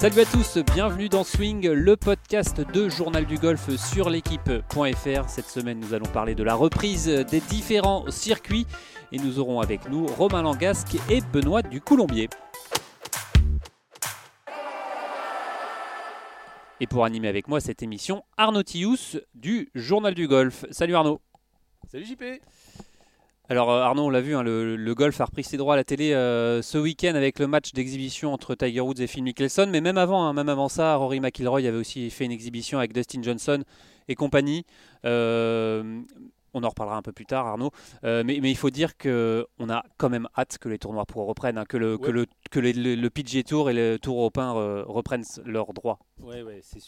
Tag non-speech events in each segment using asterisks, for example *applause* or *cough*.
Salut à tous, bienvenue dans Swing, le podcast de Journal du Golf sur l'équipe.fr. Cette semaine, nous allons parler de la reprise des différents circuits et nous aurons avec nous Romain Langasque et Benoît du Coulombier. Et pour animer avec moi cette émission, Arnaud Tius du Journal du Golf. Salut Arnaud. Salut JP. Alors euh, Arnaud, on l'a vu, hein, le, golf a repris ses droits à la télé euh, ce week-end avec le match d'exhibition entre Tiger Woods et Phil Mickelson. Mais même avant, hein, même avant ça, Rory McIlroy avait aussi fait une exhibition avec Dustin Johnson et compagnie. Euh, on en reparlera un peu plus tard, Arnaud. mais, il faut dire qu'on a quand même hâte que les tournois pro reprennent, hein, que, le, que, le, que le, PGA Tour et le Tour européen reprennent leurs droits. Oui, ouais, c'est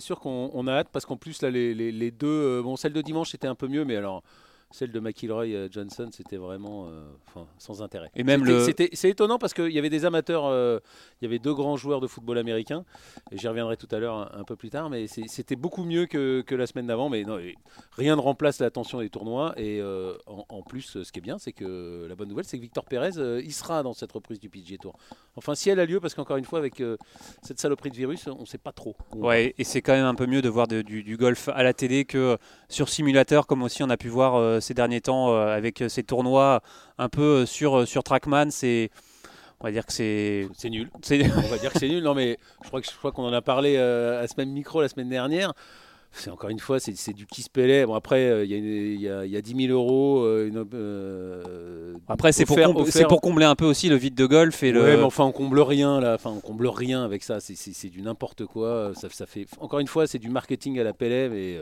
sûr qu'on a hâte parce qu'en plus, là, les, les deux. bon, celle de dimanche, c'était un peu mieux, mais alors celle de McIlroy euh, Johnson, c'était vraiment euh, sans intérêt. Et même le... c'est étonnant parce qu'il y avait des amateurs, euh, il y avait deux grands joueurs de football américain, et j'y reviendrai tout à l'heure un, peu plus tard, mais c'était beaucoup mieux que, la semaine d'avant. Mais non, rien ne remplace l'attention des tournois. Et en, plus, ce qui est bien, c'est que la bonne nouvelle, c'est que Victor Pérez, il sera dans cette reprise du PGA Tour. Enfin, si elle a lieu, parce qu'encore une fois, avec cette saloperie de virus, on ne sait pas trop. Ouais, et c'est quand même un peu mieux de voir du, du, golf à la télé que sur simulateur, comme aussi on a pu voir ces derniers temps euh, avec ces tournois un peu euh, sur, euh, sur Trackman. C'est. On va dire que c'est. C'est nul. On va dire que c'est nul. Non, mais je crois, que, je crois qu'on en a parlé à ce même micro la semaine dernière. C'est encore une fois, c'est du qui se pélait. Bon, après, il y, a, y, a 10 000 euros. après, c'est pour, pour, combler un peu aussi le vide de golf. Et le... mais enfin, on comble rien là. Enfin, on comble rien avec ça. C'est du n'importe quoi. Ça, ça, fait, encore une fois, c'est du marketing à la. Mais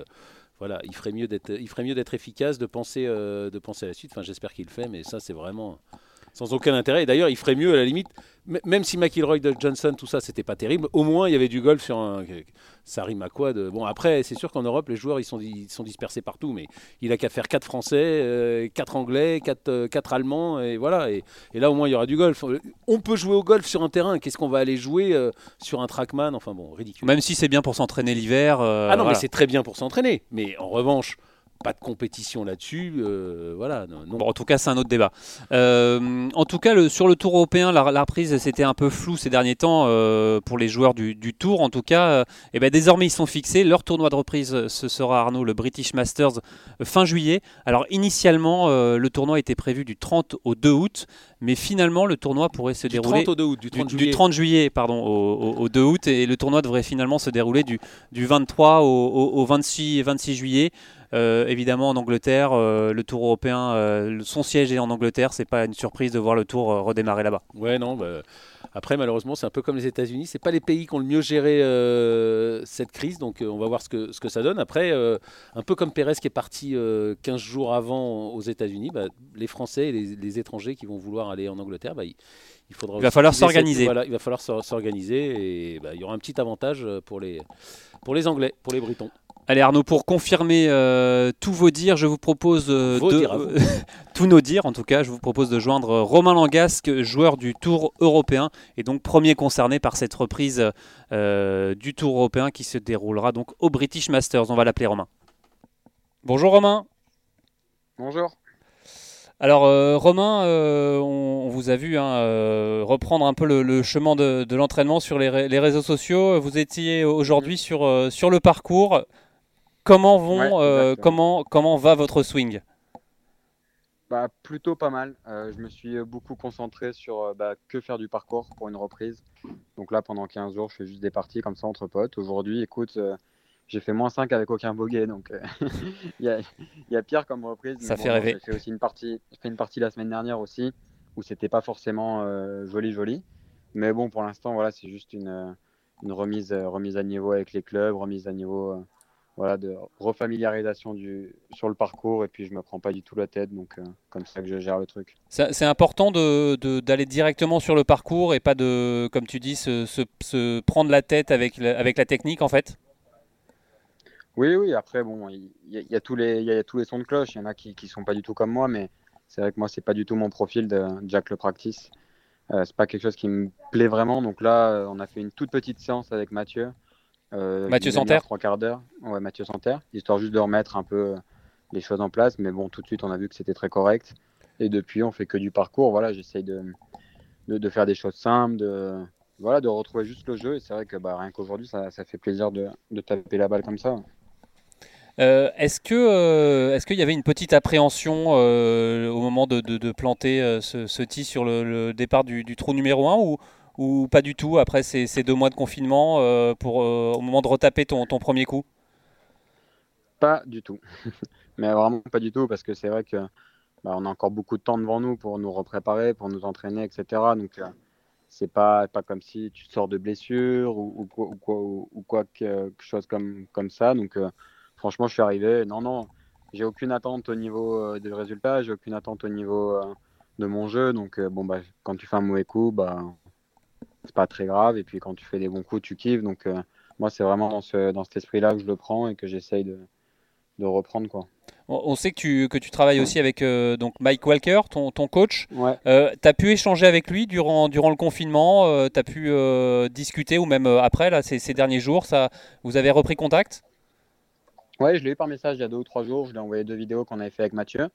voilà, il ferait mieux d'être, il ferait mieux d'être efficace, de penser, euh, de penser à la suite. Enfin, j'espère qu'il le fait, mais ça, c'est vraiment sans aucun intérêt. Et d'ailleurs, il ferait mieux à la limite, même si McIlroy, Johnson, tout ça, c'était pas terrible. Au moins, il y avait du golf sur un. Ça rime à quoi de... Bon, après, c'est sûr qu'en Europe, les joueurs, ils sont, ils sont dispersés partout, mais il a qu'à faire 4 Français, 4 euh, Anglais, 4, euh, Allemands, et voilà. Et, là, au moins, il y aura du golf. On peut jouer au golf sur un terrain. Qu'est-ce qu'on va aller jouer euh, sur un trackman? Enfin bon, ridicule. Même si c'est bien pour s'entraîner l'hiver. ah non, mais c'est très bien pour s'entraîner. Mais en revanche pas de compétition là-dessus. Euh, voilà. Non. Bon, en tout cas, c'est un autre débat. Euh, en tout cas, le, sur le Tour européen, la, reprise c'était un peu flou ces derniers temps euh, pour les joueurs du, Tour. En tout cas, et eh ben, désormais ils sont fixés. Leur tournoi de reprise, ce sera Arnaud, le British Masters, fin juillet. Alors initialement, le tournoi était prévu du 30 au 2 août, mais finalement le tournoi pourrait se dérouler 30 au 2 août, du 30, juillet. Du 30 juillet, pardon, au, 2 août, et le tournoi devrait finalement se dérouler du, du 23 au, au 26, 26 juillet. Euh, évidemment, en Angleterre, euh, le Tour européen, euh, son siège est en Angleterre. C'est pas une surprise de voir le Tour redémarrer là-bas. Ouais, non. Bah, après, malheureusement, c'est un peu comme les États-Unis. C'est pas les pays qui ont le mieux géré cette crise, donc on va voir ce que, ce que ça donne. Après, un peu comme Pérez qui est parti 15 jours avant aux États-Unis, bah, les Français et les, étrangers qui vont vouloir aller en Angleterre, bah, il, faudra il va falloir s'organiser. Voilà, il va falloir s'organiser et bah, il y aura un petit avantage pour les, pour les Anglais, pour les Britons. Allez Arnaud, pour confirmer euh, tous vos dires, je vous propose euh, de *laughs* tous nos dires en tout cas, je vous propose de joindre Romain Langasque, joueur du Tour européen et donc premier concerné par cette reprise euh, du Tour européen qui se déroulera donc au British Masters. On va l'appeler Romain. Bonjour Romain. Bonjour. Alors Romain, on, vous a vu hein, reprendre un peu le, chemin de, l'entraînement sur les, les, réseaux sociaux. Vous étiez aujourd'hui sur, sur le parcours. Comment, vont, euh, comment, comment va votre swing? Bah, Plutôt pas mal. Euh, je me suis beaucoup concentré sur euh, bah, que faire du parcours pour une reprise. Donc là, pendant 15 jours, je fais juste des parties comme ça entre potes. Aujourd'hui, écoute, j'ai fait moins 5 avec aucun bogey. Donc *laughs* il y, a, pire comme reprise. Ça fait rêver. J'ai fait aussi une partie, fait une partie la semaine dernière aussi où c'était pas forcément joli, joli. Mais bon, pour l'instant, voilà, c'est juste une, une remise, remise à niveau avec les clubs, remise à niveau voilà, de refamiliarisation du, sur le parcours et puis je me prends pas du tout la tête donc euh, comme ça que je gère le truc. C'est important d'aller de, directement sur le parcours et pas de, comme tu dis, se, se, prendre la tête avec la, avec la technique en fait? Oui, oui, après bon, il y, a tous les, y a tous les sons de cloche, il y en a qui ne sont pas du tout comme moi mais c'est vrai que moi c'est pas du tout mon profil de Jack le Practice. Euh, c'est pas quelque chose qui me plaît vraiment donc là on a fait une toute petite séance avec Mathieu Mathieu Santerre Trois quarts d'heure. Ouais, Mathieu Santerre, histoire juste de remettre un peu les choses en place. Mais bon, tout de suite, on a vu que c'était très correct. Et depuis, on fait que du parcours. Voilà, j'essaye de, de, faire des choses simples, de, voilà, de retrouver juste le jeu. Et c'est vrai que bah, rien qu'aujourd'hui, ça, ça, fait plaisir de, de, taper la balle comme ça. Euh, est-ce que euh, est-ce qu'il y avait une petite appréhension euh, au moment de, de, planter euh, ce, ce tee sur le, le départ du, du, trou numéro 1 ou, ou pas du tout après ces, deux mois de confinement pour au moment de retaper ton, premier coup? Pas du tout, *laughs* mais vraiment pas du tout parce que c'est vrai que bah, on a encore beaucoup de temps devant nous pour nous repréparer, pour nous entraîner, etc. Donc c'est pas pas comme si tu sors de blessure ou, quoi, ou, quoi, quelque chose comme comme ça. Donc franchement, je suis arrivé. Non, non, j'ai aucune attente au niveau euh, des résultats, j'ai aucune attente au niveau euh, de mon jeu. Donc, euh, bon, bah, quand tu fais un mauvais coup, bah, c'est pas très grave. Et puis, quand tu fais des bons coups, tu kiffes. Donc, moi, c'est vraiment dans, ce, dans cet esprit-là que je le prends et que j'essaye de, de reprendre. Quoi. On sait que tu, que tu travailles aussi avec euh, donc Mike Walker, ton, ton coach. Ouais. Euh, tu as pu échanger avec lui durant, durant le confinement euh, Tu as pu discuter ou même après, là, ces, ces, derniers jours ça, Vous avez repris contact? Ouais, je l'ai eu par message il y a deux ou trois jours. Je lui ai envoyé deux vidéos qu'on avait fait avec Mathieu.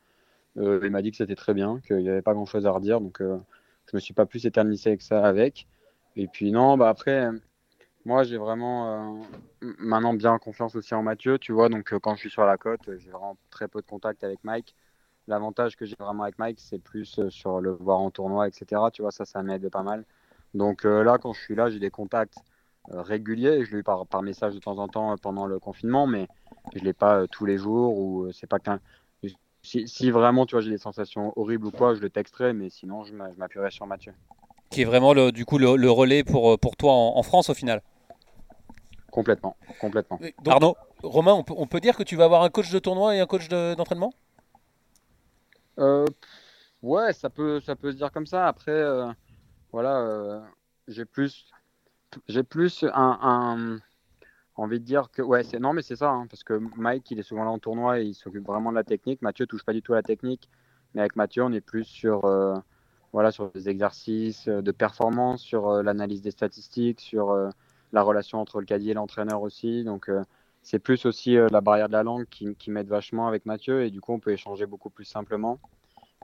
Euh, il m'a dit que c'était très bien, qu'il n'y avait pas grand chose à redire. Donc, euh, je me suis pas plus éternisé avec ça avec. Et puis, non, bah après, moi, j'ai vraiment euh, maintenant bien confiance aussi en Mathieu. Tu vois, donc quand je suis sur la côte, j'ai vraiment très peu de contact avec Mike. L'avantage que j'ai vraiment avec Mike, c'est plus sur le voir en tournoi, etc. Tu vois, ça, ça m'aide pas mal. Donc là, quand je suis là, j'ai des contacts réguliers. Je l'ai eu par, message de temps en temps pendant le confinement, mais je l'ai pas euh, tous les jours ou euh, c'est pas qu'un. Si, si, vraiment, tu vois, j'ai des sensations horribles ou quoi, je le texterai, mais sinon, je m'appuierai sur Mathieu. Qui est vraiment le, du coup le, le relais pour, euh, pour toi en, en, France au final. Complètement, complètement. Donc, Arnaud, Romain, on peut, on peut, dire que tu vas avoir un coach de tournoi et un coach d'entraînement? Euh, Ouais, ça peut, ça peut se dire comme ça. Après, euh, voilà, euh, j'ai plus, j'ai plus un, un envie de dire que ouais c'est non mais c'est ça hein, parce que Mike il est souvent là en tournoi et il s'occupe vraiment de la technique Mathieu touche pas du tout à la technique mais avec Mathieu on est plus sur euh, voilà sur des exercices de performance sur euh, l'analyse des statistiques sur euh, la relation entre le caddie et l'entraîneur aussi. Donc euh, c'est plus aussi euh, la barrière de la langue qui, qui m'aide vachement avec Mathieu et du coup on peut échanger beaucoup plus simplement.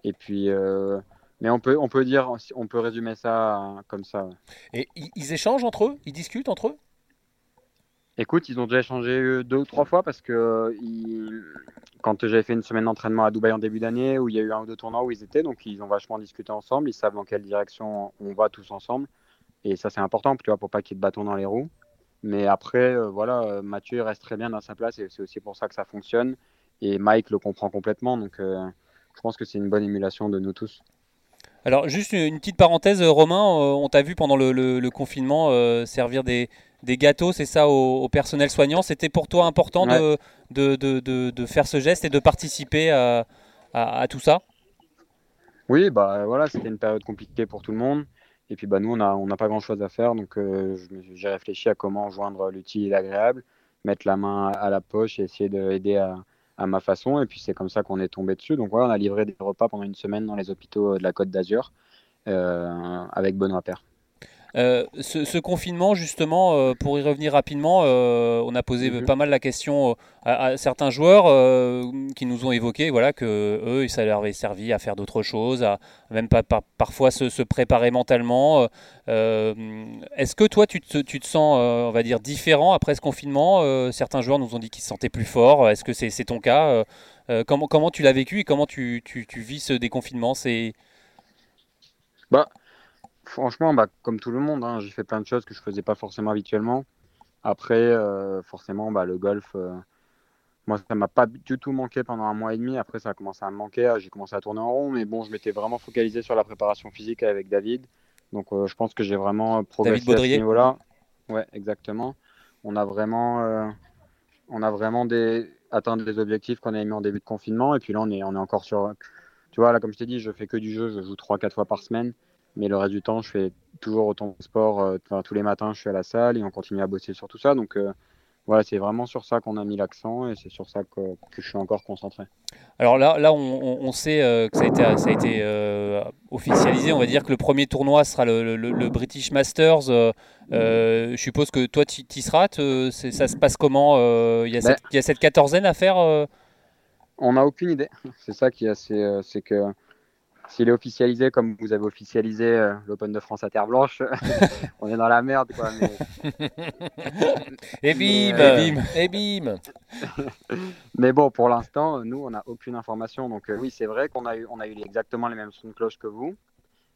Et puis euh, mais on peut on peut dire on peut résumer ça comme ça et ils échangent entre eux? Ils discutent entre eux? Écoute, ils ont déjà échangé deux ou trois fois parce que ils... quand j'avais fait une semaine d'entraînement à Dubaï en début d'année, où il y a eu un ou deux tournois où ils étaient, donc ils ont vachement discuté ensemble, ils savent dans quelle direction on va tous ensemble. Et ça, c'est important tu vois, pour pas qu'il y ait de bâton dans les roues. Mais après, euh, voilà, Mathieu reste très bien dans sa place et c'est aussi pour ça que ça fonctionne. Et Mike le comprend complètement, donc euh, je pense que c'est une bonne émulation de nous tous. Alors, juste une petite parenthèse, Romain, euh, on t'a vu pendant le, confinement euh, servir des, des gâteaux, c'est ça, au, au, personnel soignant. C'était pour toi important ouais. de, de, de, de, faire ce geste et de participer à, à, à tout ça? Oui, bah voilà, c'était une période compliquée pour tout le monde. Et puis bah, nous, on n'a on a pas grand-chose à faire, donc euh, j'ai réfléchi à comment joindre l'utile et l'agréable, mettre la main à la poche et essayer d'aider à, à ma façon. Et puis c'est comme ça qu'on est tombé dessus. Donc voilà, on a livré des repas pendant une semaine dans les hôpitaux de la Côte d'Azur euh, avec Benoît Père. Euh, ce, ce, confinement, justement, euh, pour y revenir rapidement, euh, on a posé mm -hmm. pas mal la question à, à certains joueurs euh, qui nous ont évoqué voilà, que eux, ça leur avait servi à faire d'autres choses, à même pas, par, parfois se, se, préparer mentalement. Euh, est-ce que toi, tu te, tu te sens, on va dire, différent après ce confinement? Certains joueurs nous ont dit qu'ils se sentaient plus forts. Est-ce que c'est est ton cas? Comment, comment tu l'as vécu et comment tu, tu, tu vis ce déconfinement? C'est bah, Franchement, bah, comme tout le monde, hein, j'ai fait plein de choses que je faisais pas forcément habituellement. Après, euh, forcément, bah, le golf, euh, moi, ça m'a pas du tout manqué pendant un mois et demi. Après, ça a commencé à me manquer. J'ai commencé à tourner en rond, mais bon, je m'étais vraiment focalisé sur la préparation physique avec David. Donc, euh, je pense que j'ai vraiment progressé à ce niveau-là. Ouais, exactement. On a vraiment, on a vraiment des, atteint des objectifs qu'on avait mis en début de confinement. Et puis là, on est, on est encore sur. Tu vois, là, comme je t'ai dit, je fais que du jeu. Je joue 3-4 fois par semaine. Mais le reste du temps, je fais toujours autant de sport. Euh, tous les matins, je suis à la salle et on continue à bosser sur tout ça. Donc euh, voilà, c'est vraiment sur ça qu'on a mis l'accent et c'est sur ça que, que, je suis encore concentré. Alors là, là on, on sait euh, que ça a été, ça a été euh, officialisé. On va dire que le premier tournoi sera le, le, le British Masters. Euh, je suppose que toi, tu y seras. Ça se passe comment il y, a cette, il y a cette quatorzaine à faire On n'a aucune idée. C'est ça qui est assez. c'est que s'il est officialisé comme vous avez officialisé euh, l'Open de France à Terre Blanche, *laughs* on est dans la merde. Quoi, mais... *laughs* et bim, Mais, et bim, et bim. *laughs* mais bon, pour l'instant, nous, on n'a aucune information. Donc euh, oui, c'est vrai qu'on a eu, on a eu exactement les mêmes sons de cloche que vous.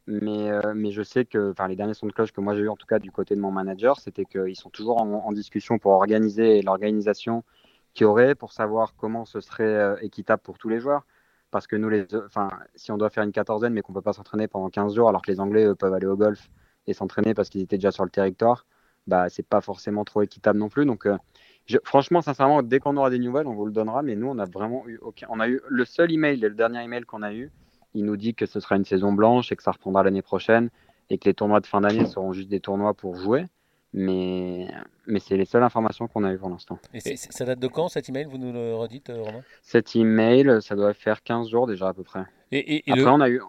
Mais, euh, mais je sais que enfin, les derniers sons de cloche que moi j'ai eu, en tout cas du côté de mon manager, c'était qu'ils sont toujours en, en discussion pour organiser l'organisation qu'il y aurait pour savoir comment ce serait euh, équitable pour tous les joueurs. Parce que nous, si on doit faire une quatorzaine, mais qu'on peut pas s'entraîner pendant 15 jours, alors que les Anglais peuvent aller au golf et s'entraîner parce qu'ils étaient déjà sur le territoire, bah, c'est pas forcément trop équitable non plus. Donc, euh, franchement, sincèrement, dès qu'on aura des nouvelles, on vous le donnera. Mais nous, on a vraiment eu. On a eu le seul email, le dernier email qu'on a eu, il nous dit que ce sera une saison blanche et que ça reprendra l'année prochaine et que les tournois de fin d'année seront juste des tournois pour jouer. Mais, mais c'est les seules informations qu'on a eues pour l'instant. Et ça date de quand cet email? Vous nous le redites, euh, Romain? Cet email, ça doit faire 15 jours déjà à peu près. Et, et- et Après, le- on, a eu,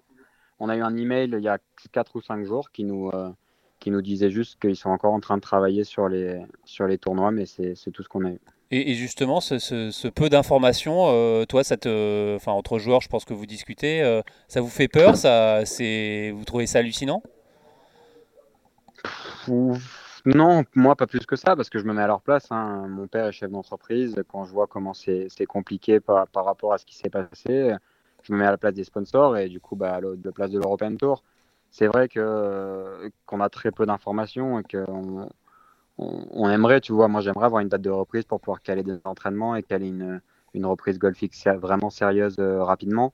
on a eu un email il y a 4 ou 5 jours qui nous, euh, qui nous disait juste qu'ils sont encore en train de travailler sur les, sur les tournois, mais c'est tout ce qu'on a eu. Et, justement, ce, ce- ce peu d'informations, euh, toi, ça te, enfin, entre joueurs, je pense que vous discutez, euh, ça vous fait peur? Ça, Vous trouvez ça hallucinant? Ouf, Non, moi pas plus que ça, parce que je me mets à leur place. hein. Mon père est chef d'entreprise. Quand je vois comment c'est compliqué par, rapport à ce qui s'est passé, je me mets à la place des sponsors et du coup, bah, à la la place de l'European Tour. C'est vrai qu'on a très peu d'informations et qu'on on, on aimerait, tu vois, moi j'aimerais avoir une date de reprise pour pouvoir caler des entraînements et caler une, une reprise golfique vraiment sérieuse euh, rapidement.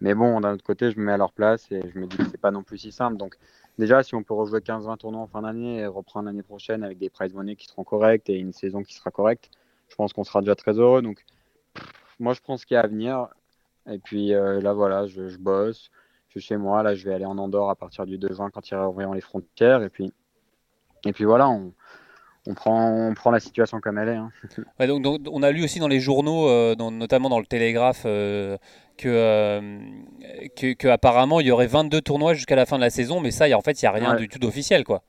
Mais bon, d'un autre côté, je me mets à leur place et je me dis que c'est pas non plus si simple. Donc déjà, si on peut rejouer 15-20 tournois en fin d'année et reprendre l'année prochaine avec des prize money qui seront corrects et une saison qui sera correcte, je pense qu'on sera déjà très heureux. Donc moi, je pense qu'il y a à venir. Et puis euh, là, voilà, je, bosse, je suis chez moi. Là, je vais aller en Andorre à partir du 2 juin quand ils réouvriront les frontières. Et puis, et puis voilà, on, prend, la situation comme elle est. hein. Donc, on a lu aussi dans les journaux, euh, notamment dans le Télégraphe, euh, que, euh, que, que apparemment il y aurait 22 tournois jusqu'à la fin de la saison, mais ça, y a- en fait, il n'y a rien Ouais. du tout d'officiel, quoi.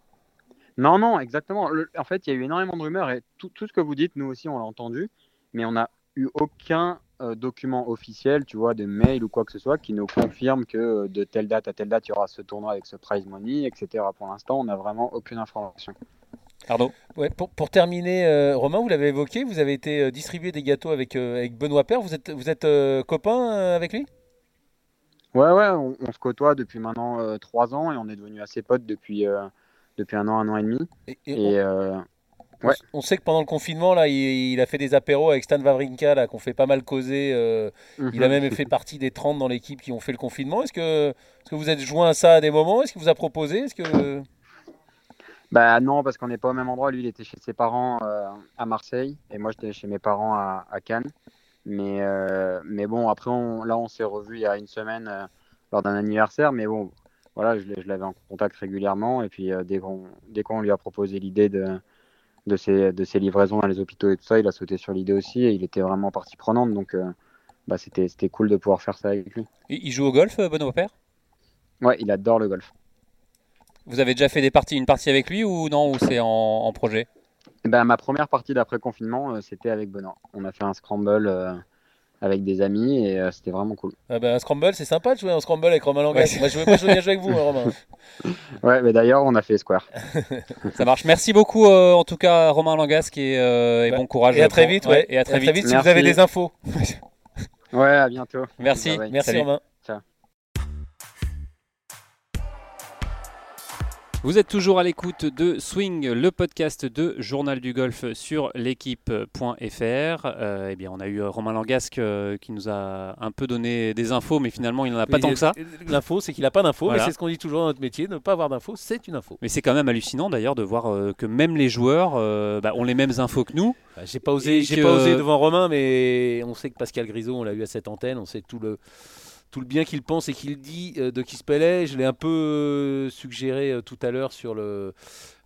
Non, non, exactement. Le- en fait, il y a eu énormément de rumeurs et tout, tout ce que vous dites, nous aussi, on l'a entendu, mais on n'a eu aucun euh, document officiel, tu vois, de mail ou quoi que ce soit, qui nous confirme que euh, de telle date à telle date, il y aura ce tournoi avec ce prize money, etc. Pour l'instant, on n'a vraiment aucune information. Arnaud Ouais, pour, pour terminer, euh, Romain, vous l'avez évoqué, vous avez été euh, distribué des gâteaux avec, euh, avec Benoît Père. Vous êtes, vous êtes euh, copain euh, avec lui? Ouais, ouais, on, on se côtoie depuis maintenant euh, trois ans et on est devenus assez potes depuis, euh, depuis un an, un an et demi. Et- et Et euh, on, ouais. on sait que pendant le confinement, là, il, il a fait des apéros avec Stan Wawrinka, là, qu'on fait pas mal causer. euh, il a mhm. même fait partie des 30 dans l'équipe qui ont fait le confinement. Est-ce que, est-ce que vous êtes joint à ça à des moments? Est-ce qu'il vous a proposé? Est-ce que... Bah non, parce qu'on n'est pas au même endroit. Lui, il était chez ses parents euh, à Marseille et moi, j'étais chez mes parents à, à Cannes. Mais, euh, mais bon, après, on- là, on s'est revus il y a une semaine euh, lors d'un anniversaire. Mais bon, voilà, je, l'avais en contact régulièrement. Et puis, dès qu'on qu'on lui a proposé l'idée de, de, ses, de ses livraisons dans les hôpitaux et tout ça, il a sauté sur l'idée aussi. Et il était vraiment partie prenante. Donc, bah, c'était cool de pouvoir faire ça avec lui. Il joue au golf, Benoît Père Ouais, il adore le golf. Vous avez déjà fait des parties, une partie avec lui ou non Ou c'est en, en projet? Eh Ben, ma première partie d'après confinement, euh, c'était avec Benoît. On a fait un scramble euh, avec des amis et euh, c'était vraiment cool. Ah ben, un scramble, c'est sympa de jouer un scramble avec Romain Langas. Ouais. Moi, je veux pas jouer bien jouer avec vous, hein, Romain. *laughs* Ouais, mais d'ailleurs, on a fait Square. *laughs* Ça marche. Merci beaucoup, euh, en tout cas, Romain Langasque, et, euh, et Ouais. bon courage. Et à très vite, ouais. Et à très vite. si vous avez des infos. *laughs* Ouais, à bientôt. Merci. Merci, Salut. Romain. Vous êtes toujours à l'écoute de Swing, le podcast de Journal du Golf sur l'équipe.fr. Euh, eh bien, on a eu euh, Romain Langasque euh, qui nous a un peu donné des infos, mais finalement, il n'en a pas tant que ça. L'info, c'est qu'il n'a pas d'info, Voilà. mais c'est ce qu'on dit toujours dans notre métier, ne pas avoir d'info, c'est une info. Mais c'est quand même hallucinant d'ailleurs de voir euh, que même les joueurs bah, ont les mêmes infos que nous. Bah, j'ai pas osé, Et j'ai que- pas osé devant Romain, mais on sait que Pascal Grisot, on l'a eu à cette antenne, on sait tout le tout le bien qu'il pense et qu'il dit euh, de Kispellet. Je l'ai un peu euh, suggéré euh, tout à l'heure sur le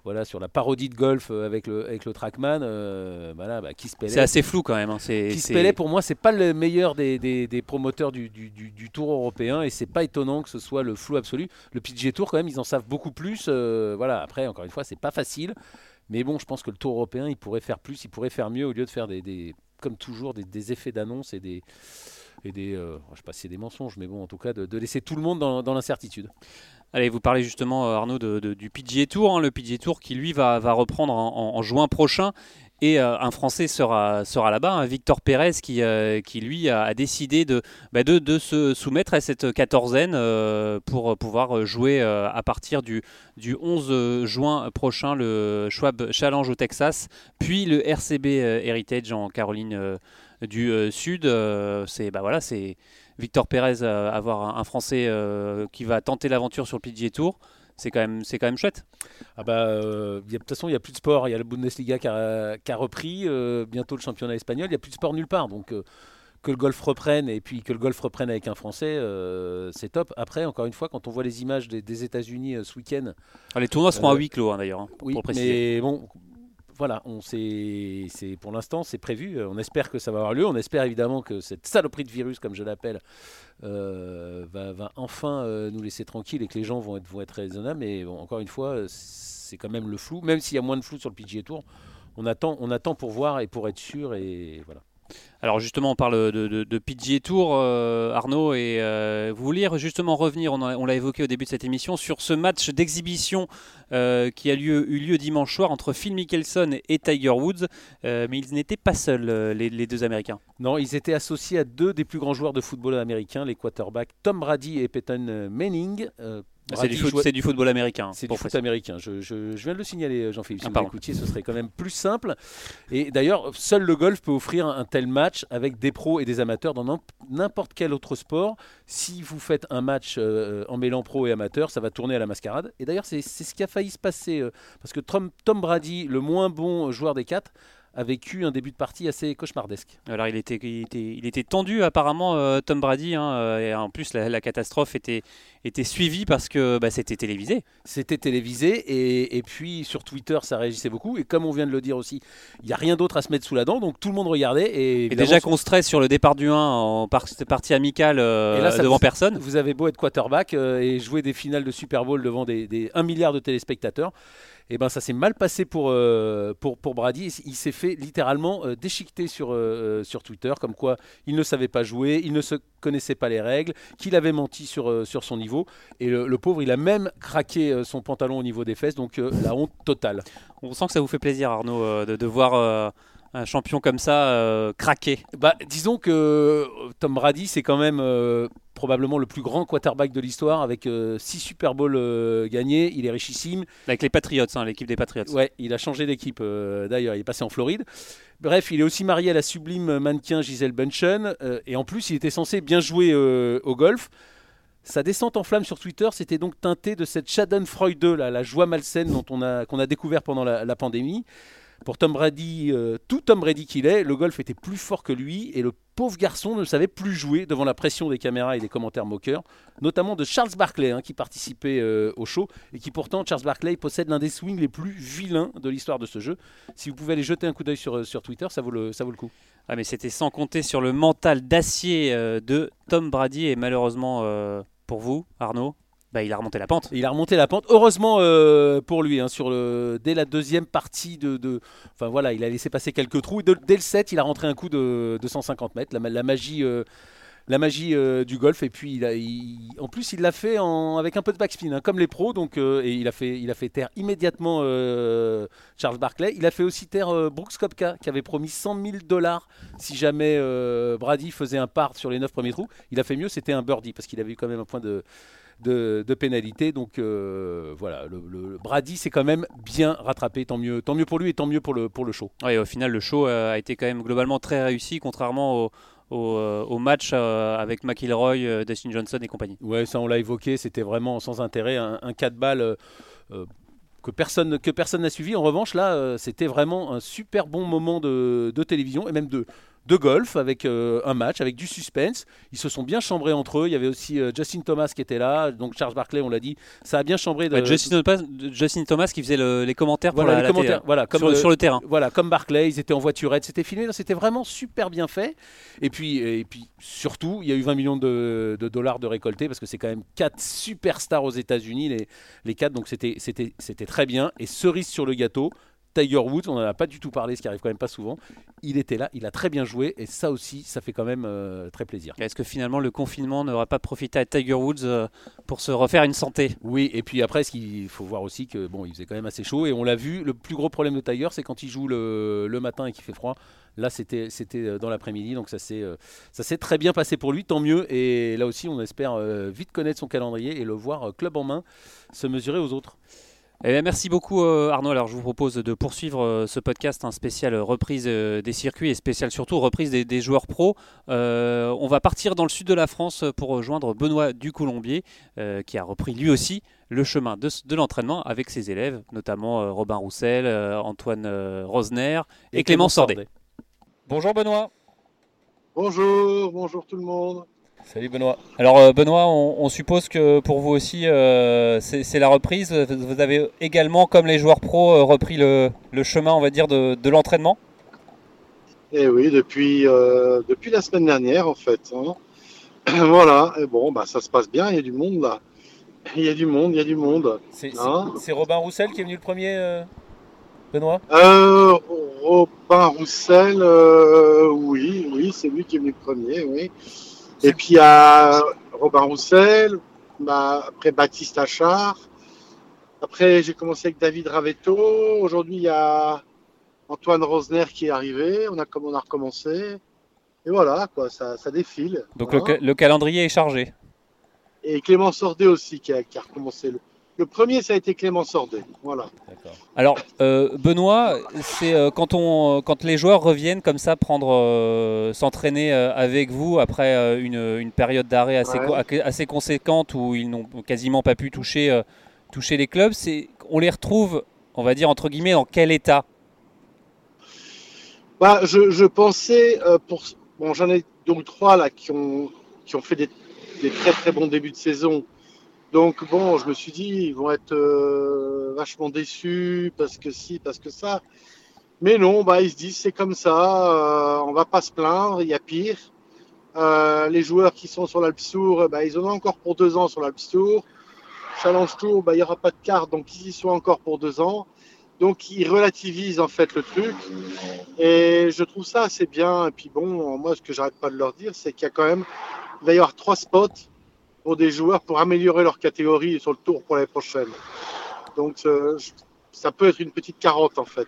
voilà sur la parodie de golf avec le avec le Trackman. euh, voilà, bah. C'est assez flou quand même. hein. Pour moi, c'est pas le meilleur des, des- des promoteurs du, du- du- du Tour européen et c'est pas étonnant que ce soit le flou absolu. Le PGA Tour, quand même, ils en savent beaucoup plus. euh, voilà, après, encore une fois, c'est pas facile. Mais bon, je pense que le Tour européen, il pourrait faire plus, il pourrait faire mieux au lieu de faire des, des- comme toujours, des, des effets d'annonce et des. Et des, je sais pas si c'est des mensonges, mais bon, en tout cas, de, laisser tout le monde dans, l'incertitude. Allez, vous parlez justement, Arnaud, de, du PGA Tour, hein, le PGA Tour qui lui va reprendre en, juin prochain. Et un Français sera, là-bas, hein, Victor Pérez, qui, qui lui a, décidé de, bah, de, se soumettre à cette quatorzaine pour pouvoir jouer à partir du, du 11 juin prochain le Schwab Challenge au Texas, puis le RCB Heritage en Caroline du Sud. c'est bah Victor Pérez avoir un, Français qui va tenter l'aventure sur le PGA Tour c'est quand même c'est quand même chouette. Ah bah, euh, de toute façon, il n'y a plus de sport. Il y a la Bundesliga qui a, qui a repris, euh, bientôt le championnat espagnol. Il n'y a plus de sport nulle part. Donc euh, que le golf reprenne et puis que le golf reprenne avec un Français, c'est top. Après, encore une fois, quand on voit les images des, États-Unis ce week-end, ah, les tournois seront à huis clos hein, d'ailleurs. Hein, oui, mais bon, voilà, on c'est pour l'instant c'est prévu. On espère que ça va avoir lieu. On espère évidemment que cette saloperie de virus, comme je l'appelle, euh, va, enfin euh, nous laisser tranquilles et que les gens vont être, vont être raisonnables. Mais encore une fois, c'est quand même le flou. Même s'il y a moins de flou sur le PGA Tour, on attend, on attend pour voir et pour être sûr. Et voilà. Alors justement, on parle de, de, Tour, euh, Arnaud, et euh, vous vouliez justement revenir, on, l'a évoqué au début de cette émission, sur ce match d'exhibition euh, qui a eu lieu dimanche soir entre Phil Mickelson et Tiger Woods, mais ils n'étaient pas seuls, les, deux Américains. Non, ils étaient associés à deux des plus grands joueurs de football américain, les quarterbacks Tom Brady et Peyton Manning. C'est du, football américain. C'est du foot américain. Je, viens de le signaler, Jean-Philippe. Si ah, ce serait quand même plus simple. Et d'ailleurs, seul le golf peut offrir un, tel match avec des pros et des amateurs dans n'importe quel autre sport. Si vous faites un match euh, en mêlant pro et amateur, ça va tourner à la mascarade. Et d'ailleurs, c'est ce qui a failli se passer. Euh, parce que Tom Brady, le moins bon joueur des quatre, a vécu un début de partie assez cauchemardesque. Alors il était, il était, tendu apparemment euh, Tom Brady, hein, euh, et en plus la, catastrophe était, était suivie parce que bah, c'était télévisé. C'était télévisé, et, et, puis sur Twitter ça réagissait beaucoup, et comme on vient de le dire aussi, il n'y a rien d'autre à se mettre sous la dent, donc tout le monde regardait. Et, déjà qu'on stresse sur le départ du 1 en partie amicale euh, là, devant personne. Vous avez beau être quarterback et jouer des finales de Super Bowl devant des, des 1 milliard de téléspectateurs et eh ben ça s'est mal passé pour, euh, pour, pour Brady. Il s'est fait littéralement euh, déchiqueter sur, euh, sur Twitter, comme quoi il ne savait pas jouer, il ne connaissait pas les règles, qu'il avait menti sur, sur son niveau. Et le, pauvre, il a même craqué son pantalon au niveau des fesses, donc la honte totale. On sent que ça vous fait plaisir, Arnaud, de, de voir un champion comme ça craquer bah, Disons que Tom Brady, c'est quand même probablement le plus grand quarterback de l'histoire avec 6 euh, Super Bowls euh, gagnés. Il est richissime. Avec les Patriots, hein, l'équipe des Patriots. Ouais, il a changé d'équipe euh, d'ailleurs. Il est passé en Floride. Bref, il est aussi marié à la sublime mannequin Gisèle Bunchen. et en plus, il était censé bien jouer au golf. Sa descente en flamme sur Twitter, c'était donc teinté de cette Schadenfreude, là, la joie malsaine dont on a, qu'on a découvert pendant la, la pandémie. Pour Tom Brady, euh, tout Tom Brady qu'il est, le golf était plus fort que lui et le pauvre garçon ne savait plus jouer devant la pression des caméras et des commentaires moqueurs, notamment de Charles Barkley hein, qui participait euh, au show et qui pourtant, Charles Barkley possède l'un des swings les plus vilains de l'histoire de ce jeu. Si vous pouvez aller jeter un coup d'œil sur, euh, Twitter, ça vaut le, ça vaut le coup. Ah, mais c'était sans compter sur le mental d'acier de Tom Brady et malheureusement pour vous, Arnaud, bah, il a remonté la pente. Il a remonté la pente. Heureusement euh, pour lui, hein, sur le, dès la deuxième partie de, Enfin voilà, il a laissé passer quelques trous. dès le 7, il a rentré un coup de, 150 mètres. La, magie. Euh, la magie euh, du golf et puis en plus il l'a fait avec un peu de backspin hein, comme les pros donc et il a fait il a fait taire immédiatement Charles Barclay il a fait aussi taire Brooks Kopka qui avait promis 100 000 dollars si jamais Brady faisait un part sur les 9 premiers trous il a fait mieux c'était un birdie parce qu'il avait eu quand même un point de de, pénalité. Donc euh, voilà, le, Brady s'est quand même bien rattrapé. Tant mieux, tant mieux pour lui et tant mieux pour le, pour le show. Ouais, au final, le show euh, a été quand même globalement très réussi, contrairement au, au, euh, match avec McIlroy, Dustin Johnson et compagnie. Ouais, ça on l'a évoqué, c'était vraiment sans intérêt, un, un 4 balles que personne que personne n'a suivi. En revanche, là, c'était vraiment un super bon moment de, de télévision et même de, de golf avec euh, un match, avec du suspense. Ils se sont bien chambrés entre eux. Il y avait aussi euh, Justin Thomas qui était là, donc Charles Barkley, on l'a dit. Ça a bien chambré. De... Justin, Thomas, Justin, Thomas, qui faisait les commentaires pour la, commentaires, voilà, comme, sur, sur, le terrain. Voilà, comme Barkley, ils étaient en voiturette, c'était filmé, c'était vraiment super bien fait. Et puis, et puis surtout, il y a eu 20 millions de, dollars de récoltés parce que c'est quand même quatre superstars aux États-Unis, les, les quatre, donc c'était très bien. Et cerise sur le gâteau, Tiger Woods, on n'en a pas du tout parlé, ce qui arrive quand même pas souvent. Il était là, il a très bien joué et ça aussi, ça fait quand même euh, très plaisir. Est-ce que finalement le confinement n'aura pas profité à Tiger Woods euh, pour se refaire une santé? Oui, et puis après, ce qu'il faut voir aussi que bon, il faisait quand même assez chaud et on l'a vu. Le plus gros problème de Tiger, c'est quand il joue le, le matin et qu'il fait froid. Là, c'était c'était dans l'après-midi, donc ça s'est ça s'est très bien passé pour lui, tant mieux. Et là aussi, on espère vite connaître son calendrier et le voir club en main se mesurer aux autres. Eh merci beaucoup euh, Arnaud. Alors je vous propose de poursuivre euh, ce podcast, un spécial reprise euh, des circuits et spécial surtout reprise des, joueurs pros. on va partir dans le sud de la France pour rejoindre Benoît Ducoulombier qui a repris lui aussi le chemin de, l'entraînement avec ses élèves, notamment Robin Roussel, Antoine Rosner et, Clément Sordet. Bonjour Benoît. Bonjour, bonjour tout le monde. Salut Benoît. Alors euh, Benoît, on, suppose que pour vous aussi euh, c'est la reprise. Vous avez également, comme les joueurs pros, euh, repris le, chemin, on va dire, de, l'entraînement? Eh oui, depuis, depuis la semaine dernière en fait. Hein. *clears throat* voilà, et bon, bah, ça se passe bien, il y a du monde là. *laughs* Il y a du monde, il y a du monde. C'est hein. Robin Roussel qui est venu le premier, Benoît? Robin Roussel, oui, oui, c'est lui qui est venu le premier, oui. Et puis il y a Robin Roussel, bah, après Baptiste Achard. Après, j'ai commencé avec David Ravetto. Aujourd'hui, il y a Antoine Rosner qui est arrivé. On a, on a recommencé. Et voilà, quoi, ça, ça défile. Donc le, calendrier est chargé. Et Clément Sordet aussi qui a, qui a recommencé. Le, le premier, ça a été Clément Sordet. Voilà. Alors, euh, Benoît, c'est euh, quand, on, quand les joueurs reviennent comme ça, prendre, euh, s'entraîner avec vous après une, période d'arrêt assez, assez conséquente où ils n'ont quasiment pas pu toucher, toucher les clubs, c'est, on les retrouve, on va dire entre guillemets, dans quel état? Bah, je, pensais, pour, bon, j'en ai donc trois là qui ont, qui ont fait des, des très très bons débuts de saison donc bon, je me suis dit, ils vont être euh, vachement déçus parce que si, parce que ça. Mais non, bah ils se disent c'est comme ça, euh, on va pas se plaindre, il y a pire. Euh, les joueurs qui sont sur l'Alps Tour, bah, ils en ont encore pour deux ans sur l'Alps Tour. Challenge Tour, bah, il n'y aura pas de carte, donc ils y sont encore pour deux ans. Donc ils relativisent en fait le truc. Et je trouve ça assez bien. Et puis bon, moi ce que j'arrête pas de leur dire, c'est qu'il y a quand même, il va y avoir trois spots pour des joueurs pour améliorer leur catégorie sur le tour pour l'année prochaine. Donc euh, ça peut être une petite carotte en fait,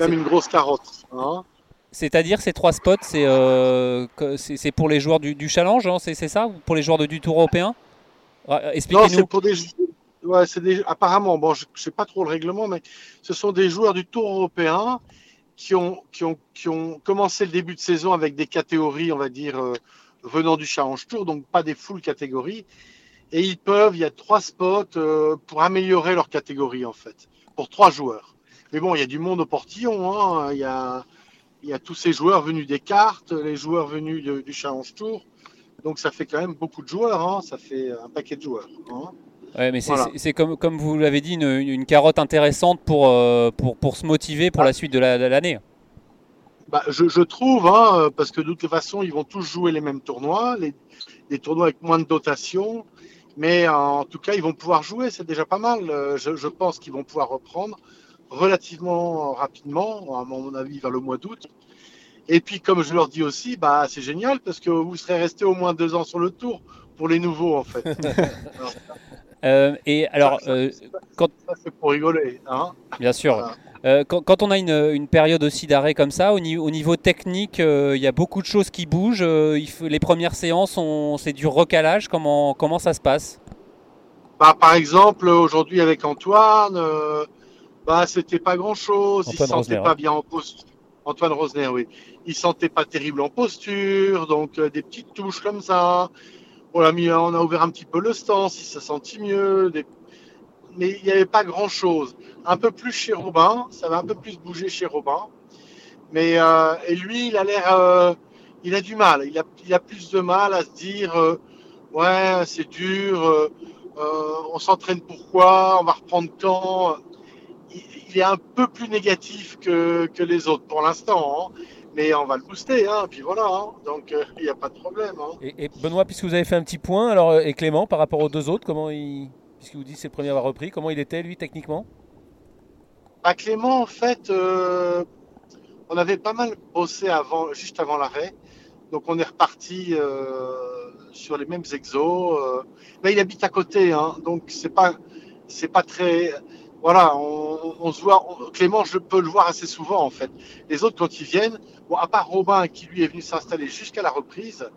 même une grosse carotte. Hein. C'est-à-dire ces trois spots, c'est euh, pour les joueurs du, challenge, hein, c'est ça? Pour les joueurs de, du tour européen? Expliquez-nous. Non, c'est pour des, ouais, des, apparemment, bon, je ne sais pas trop le règlement, mais ce sont des joueurs du tour européen qui ont, qui ont, qui ont commencé le début de saison avec des catégories, on va dire, euh, venant du Challenge Tour, donc pas des full catégories. Et ils peuvent, il y a trois spots euh, pour améliorer leur catégorie en fait, pour trois joueurs. Mais bon, il y a du monde au portillon, hein. il, y a, il y a tous ces joueurs venus des cartes, les joueurs venus du Challenge Tour. Donc ça fait quand même beaucoup de joueurs, hein. ça fait un paquet de joueurs. Hein. Ouais, mais c'est comme, comme vous l'avez dit, une, une, carotte intéressante pour, euh, pour, pour se motiver pour ah. la suite de l'année. Bah, je, trouve, hein, parce que de toute façon, ils vont tous jouer les mêmes tournois, les, tournois avec moins de dotation. Mais en tout cas, ils vont pouvoir jouer, c'est déjà pas mal. Euh, je, pense qu'ils vont pouvoir reprendre relativement rapidement, à mon avis, vers le mois d'août. Et puis, comme je leur dis aussi, bah, c'est génial parce que vous serez resté au moins deux ans sur le tour pour les nouveaux, en fait. *laughs* Euh, et alors, euh, quand... c'est pour rigoler, hein Bien sûr. Euh, quand, on a une, période aussi d'arrêt comme ça, au, niveau, technique, il y a beaucoup de choses qui bougent. Les premières séances, c'est du recalage. Comment, comment ça se passe? Bah, Par exemple, aujourd'hui avec Antoine, bah, c'était pas grand-chose. Il ne sentait pas bien en posture. Antoine Rosner, oui. Il sentait pas terrible en posture, donc des petites touches comme ça. On a, mis, on a ouvert un petit peu le stance, il se sentit mieux. Mais il n'y avait pas grand-chose un peu plus chez Robin, ça va un peu plus bouger chez Robin. Mais euh, et lui, il a euh, il du mal, il a, il plus de mal à se dire, euh, ouais, c'est dur, on s'entraîne pourquoi, on va reprendre quand. Il, est un peu plus négatif que, que les autres pour l'instant. Hein. Mais on va le booster, hein, puis voilà, hein. donc il n'y a pas de problème. Et, et, Benoît, puisque vous avez fait un petit point, alors et Clément, par rapport aux deux autres, comment il, puisque vous dites c'est le premier à avoir repris, comment il était lui techniquement? Bah, Clément, en fait, euh, on avait pas mal bossé avant, juste avant l'arrêt. Donc on est reparti euh, sur les mêmes exos. Euh. mais il habite à côté, hein, donc c'est pas, c'est pas très. Voilà, on, se voit. Clément, je peux le voir assez souvent en fait. Les autres quand ils viennent, bon, à part Robin qui lui est venu s'installer jusqu'à la reprise.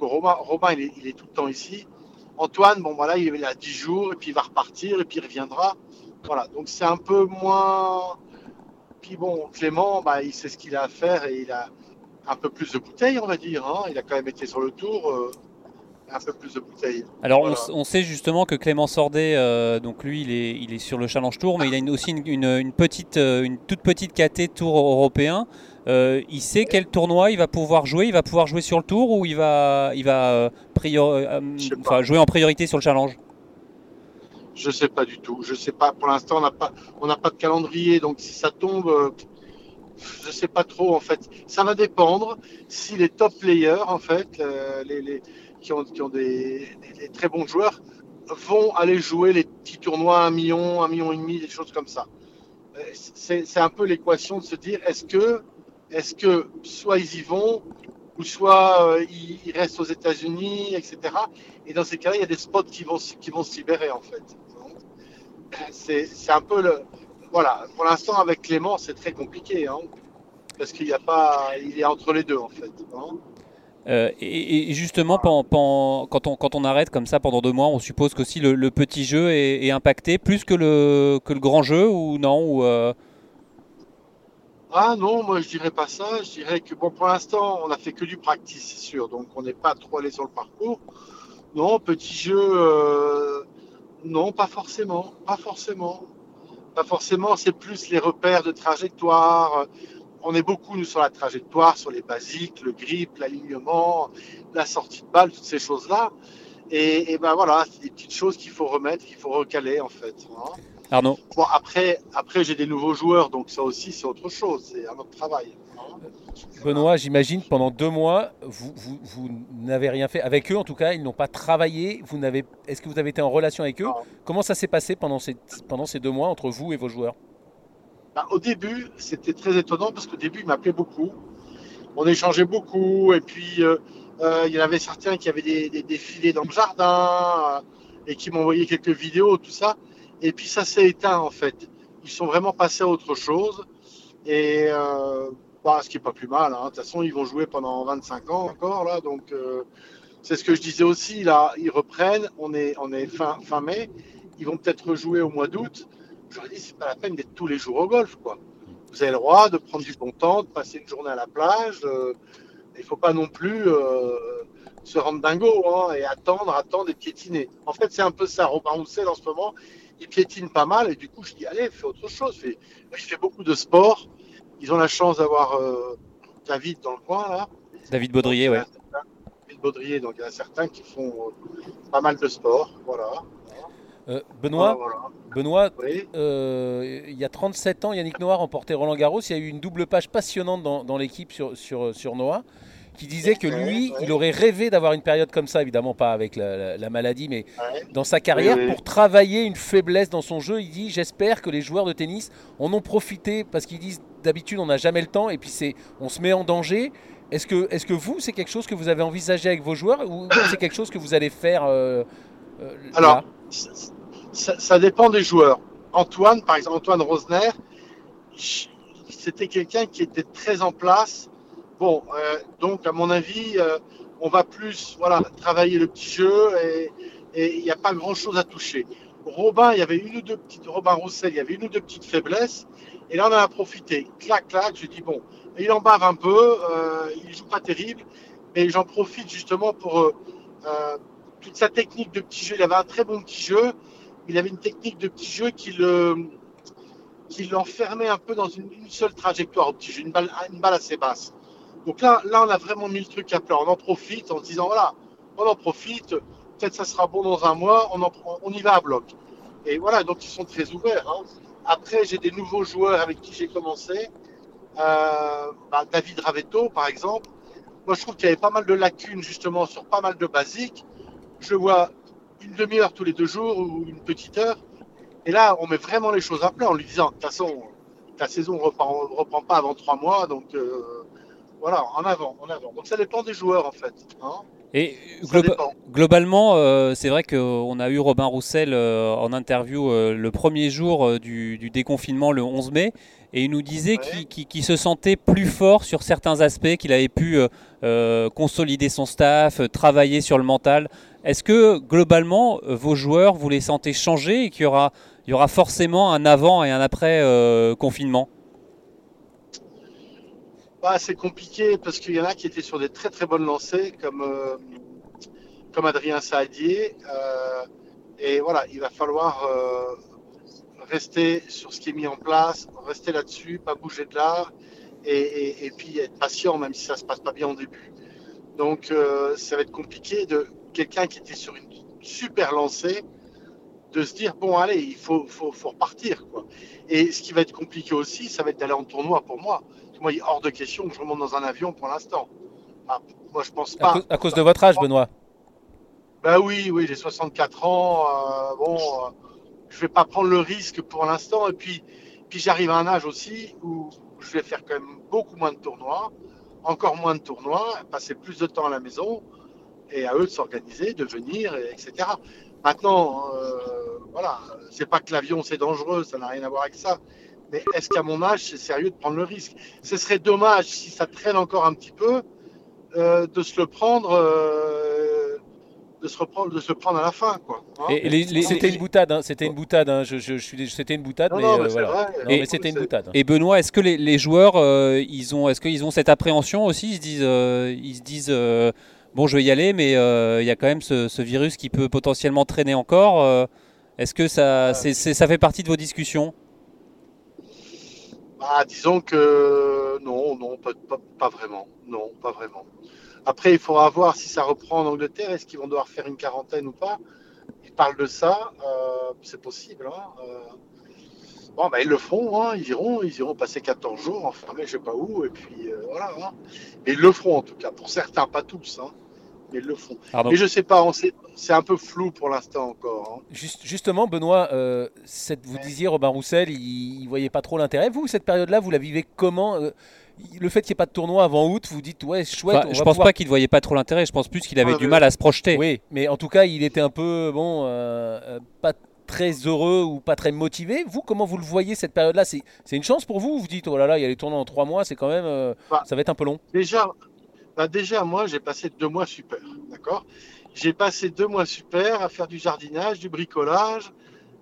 Robin, Robin il, est, tout le temps ici. Antoine, bon voilà, il est là 10 jours et puis il va repartir et puis il reviendra. Voilà, donc c'est un peu moins. Puis bon, Clément, bah, il sait ce qu'il a à faire et il a un peu plus de bouteilles, on va dire. Hein. Il a quand même été sur le tour. Euh, un peu plus de bouteilles. Alors on, sait justement que Clément Sordet, euh, donc lui il est, il est sur le Challenge Tour, mais il a aussi une, petite, euh, une toute petite KT Tour européen. il sait quel tournoi il va pouvoir jouer. Il va pouvoir jouer sur le Tour ou il va, il va jouer en priorité sur le Challenge? Je sais pas du tout. Je sais pas. Pour l'instant, on n'a pas, on n'a pas de calendrier. Donc, si ça tombe, euh, je sais pas trop en fait. Ça va dépendre si les top players en fait, euh, les, qui ont, qui ont des, très bons joueurs, vont aller jouer les petits tournois un million, un million et demi, des choses comme ça. Euh, c'est un peu l'équation de se dire est-ce que, est-ce que soit ils y vont, ou soit ils, restent aux États-Unis, etc. Et dans ces cas-là, il y a des spots qui vont, qui vont se libérer en fait c'est un peu le. Voilà, pour l'instant, avec Clément, c'est très compliqué. Hein, parce qu'il n'y a pas. Il est entre les deux, en fait. Hein. Euh, et, justement, quand, on, quand on arrête comme ça pendant deux mois, on suppose qu'aussi le, le petit jeu est, impacté plus que le, que le grand jeu ou non ou euh? Ah non, moi je dirais pas ça. Je dirais que bon, pour l'instant, on a fait que du practice, c'est sûr. Donc on n'est pas trop allé sur le parcours. Non, petit jeu, euh, non, pas forcément. Pas forcément. Pas forcément, c'est plus les repères de trajectoire. On est beaucoup, nous, sur la trajectoire, sur les basiques, le grip, l'alignement, la sortie de balle, toutes ces choses-là. Et, ben voilà, c'est des petites choses qu'il faut remettre, qu'il faut recaler, en fait. Hein. Arnaud Bon, après, après j'ai des nouveaux joueurs, donc ça aussi, c'est autre chose. C'est un autre travail. Benoît, j'imagine pendant deux mois, vous, vous, n'avez rien fait avec eux. En tout cas, ils n'ont pas travaillé. Vous n'avez. Est-ce que vous avez été en relation avec eux? Comment ça s'est passé pendant ces, pendant ces deux mois entre vous et vos joueurs? Bah, Au début, c'était très étonnant parce qu'au début, ils m'appelaient beaucoup. On échangeait beaucoup. Et puis, euh, euh, il y en avait certains qui avaient des, des défilés dans le jardin euh, et qui m'envoyaient quelques vidéos, tout ça. Et puis, ça s'est éteint en fait. Ils sont vraiment passés à autre chose. Et bah, ce qui est pas plus mal. Hein. De toute façon, ils vont jouer pendant 25 ans encore là, donc c'est ce que je disais aussi. Là, ils reprennent. On est, on est fin, fin mai. Ils vont peut-être rejouer au mois d'août. J'aurais dit, c'est pas la peine d'être tous les jours au golf, quoi. Vous avez le droit de prendre du bon temps, de passer une journée à la plage. Euh, il faut pas non plus euh, se rendre dingo hein, et attendre, attendre et piétiner. En fait, c'est un peu ça. Robin Roussel, en ce moment, il piétine pas mal et du coup, je dis, allez, fais autre chose. Fais... Il fait beaucoup de sport. Ils ont la chance d'avoir euh, David dans le coin là. David Baudrier, oui. David Baudrier, donc il y en a certains qui font euh, pas mal de sport, voilà. Euh, Benoît, Benoît il y a 37 ans, Yannick Noir remportait Roland Garros. Il y a eu une double page passionnante dans, dans l'équipe sur, sur, sur Noah qui disait que lui, il aurait rêvé d'avoir une période comme ça, évidemment pas avec la, maladie, mais dans sa carrière, pour travailler une faiblesse dans son jeu. Il dit J'espère que les joueurs de tennis en ont profité, parce qu'ils disent d'habitude, on n'a jamais le temps, et puis c'est on se met en danger. Est-ce que, vous, c'est quelque chose que vous avez envisagé avec vos joueurs, ou c'est quelque chose que vous allez faire euh, euh, Alors, ça, dépend des joueurs. Antoine, par exemple, Antoine Rosner, c'était quelqu'un qui était très en place Bon, euh, donc à mon avis, euh, on va plus voilà, travailler le petit jeu et il n'y a pas grand-chose à toucher. Robin, il y avait une ou deux petites, Robin Roussel, il y avait une ou deux petites faiblesses, et là on en a profité. Clac, clac, je dis bon, il en bave un peu, euh, il joue pas terrible, mais j'en profite justement pour euh, toute sa technique de petit jeu. Il avait un très bon petit jeu, il avait une technique de petit jeu qui le qui l'enfermait un peu dans une, seule trajectoire au petit jeu, une balle, assez basse. Donc là, là, on a vraiment mis le truc à plat. On en profite en se disant, voilà, on en profite, peut-être ça sera bon dans un mois, on, on y va à bloc. Et voilà, donc ils sont très ouverts. Hein. Après, j'ai des nouveaux joueurs avec qui j'ai commencé. Euh, bah, David Ravetto, par exemple. Moi, je trouve qu'il y avait pas mal de lacunes, justement, sur pas mal de basiques. Je vois une demi-heure tous les deux jours ou une petite heure. Et là, on met vraiment les choses à plat en lui disant, de toute façon, la saison ne reprend, reprend, pas avant trois mois. Donc voilà, en avant, en avant. Donc ça dépend des joueurs en fait. Hein. Et globalement, euh, c'est vrai qu'on a eu Robin Roussel euh, en interview euh, le premier jour du, déconfinement, le 11 mai, et il nous disait qu'il se sentait plus fort sur certains aspects, qu'il avait pu consolider son staff, travailler sur le mental. Est-ce que globalement, vos joueurs, vous les sentez changer et qu'il y aura, il y aura forcément un avant et un après confinement? Bah, c'est compliqué parce qu'il y en a qui étaient sur des très très bonnes lancées comme, euh, comme Adrien Saadier. Euh, et voilà, il va falloir euh, rester sur ce qui est mis en place, rester là-dessus, pas bouger de là et, et, puis être patient même si ça se passe pas bien au début. Donc ça va être compliqué de quelqu'un qui était sur une super lancée de se dire bon allez il faut, faut, faut repartir quoi. Et ce qui va être compliqué aussi, ça va être d'aller en tournoi pour moi moi, il est hors de question que je remonte dans un avion pour l'instant. moi, je pense pas. À cause, de votre âge, Benoît Ben oui, oui, j'ai 64 ans. Euh, bon, euh, je vais pas prendre le risque pour l'instant. Et puis, puis j'arrive à un âge aussi où je vais faire quand même beaucoup moins de tournois, encore moins de tournois, passer plus de temps à la maison et à eux de s'organiser, de venir, etc. Maintenant, euh, voilà, c'est pas que l'avion c'est dangereux, ça n'a rien à voir avec ça. Mais est-ce qu'à mon âge, c'est sérieux de prendre le risque? Ce serait dommage, si ça traîne encore un petit peu, euh, de se le prendre. Euh, de se reprendre, de se prendre à la fin, quoi. Hein? C'était une boutade, hein, c'était une boutade. Hein, je, je, suis, c'était une boutade, mais, euh, voilà. et, c'était une boutade. Et Benoît, est-ce que les, les joueurs, ils ont, est-ce qu'ils ont cette appréhension aussi? Ils se disent, ils se disent, bon, je vais y aller, mais il y a quand même ce, ce, virus qui peut potentiellement traîner encore. est-ce que ça, c'est, ça fait partie de vos discussions? Bah, disons que non, non, pas, vraiment. Non, pas vraiment. Après, il faudra voir si ça reprend en Angleterre. Est-ce qu'ils vont devoir faire une quarantaine ou pas? Ils parlent de ça. Euh, c'est possible. Hein, euh. Bon, bah, ils le feront. Hein, ils iront, ils iront passer 14 jours enfermés, je sais pas où. Et puis euh, voilà. Hein. Mais ils le feront en tout cas. Pour certains, pas tous. Hein ils le font. Mais je sais pas, c'est un peu flou pour l'instant encore. Hein. justement, Benoît, euh, vous disiez Robin Roussel, il, ne voyait pas trop l'intérêt. Vous, cette période-là, vous la vivez comment euh, le fait qu'il n'y ait pas de tournoi avant août, vous dites ouais chouette. je pense pas qu'il ne voyait pas trop l'intérêt. Je pense plus qu'il avait du mal à se projeter. Oui, mais en tout cas, il était un peu bon, euh, pas très heureux ou pas très motivé. Vous, comment vous le voyez cette période-là? C'est une chance pour vous? Vous dites oh là là, il y a les tournois en trois mois, c'est quand même, bah, ça va être un peu long. Déjà, bah, déjà, moi, j'ai passé deux mois super, d'accord? J'ai passé deux mois super à faire du jardinage, du bricolage,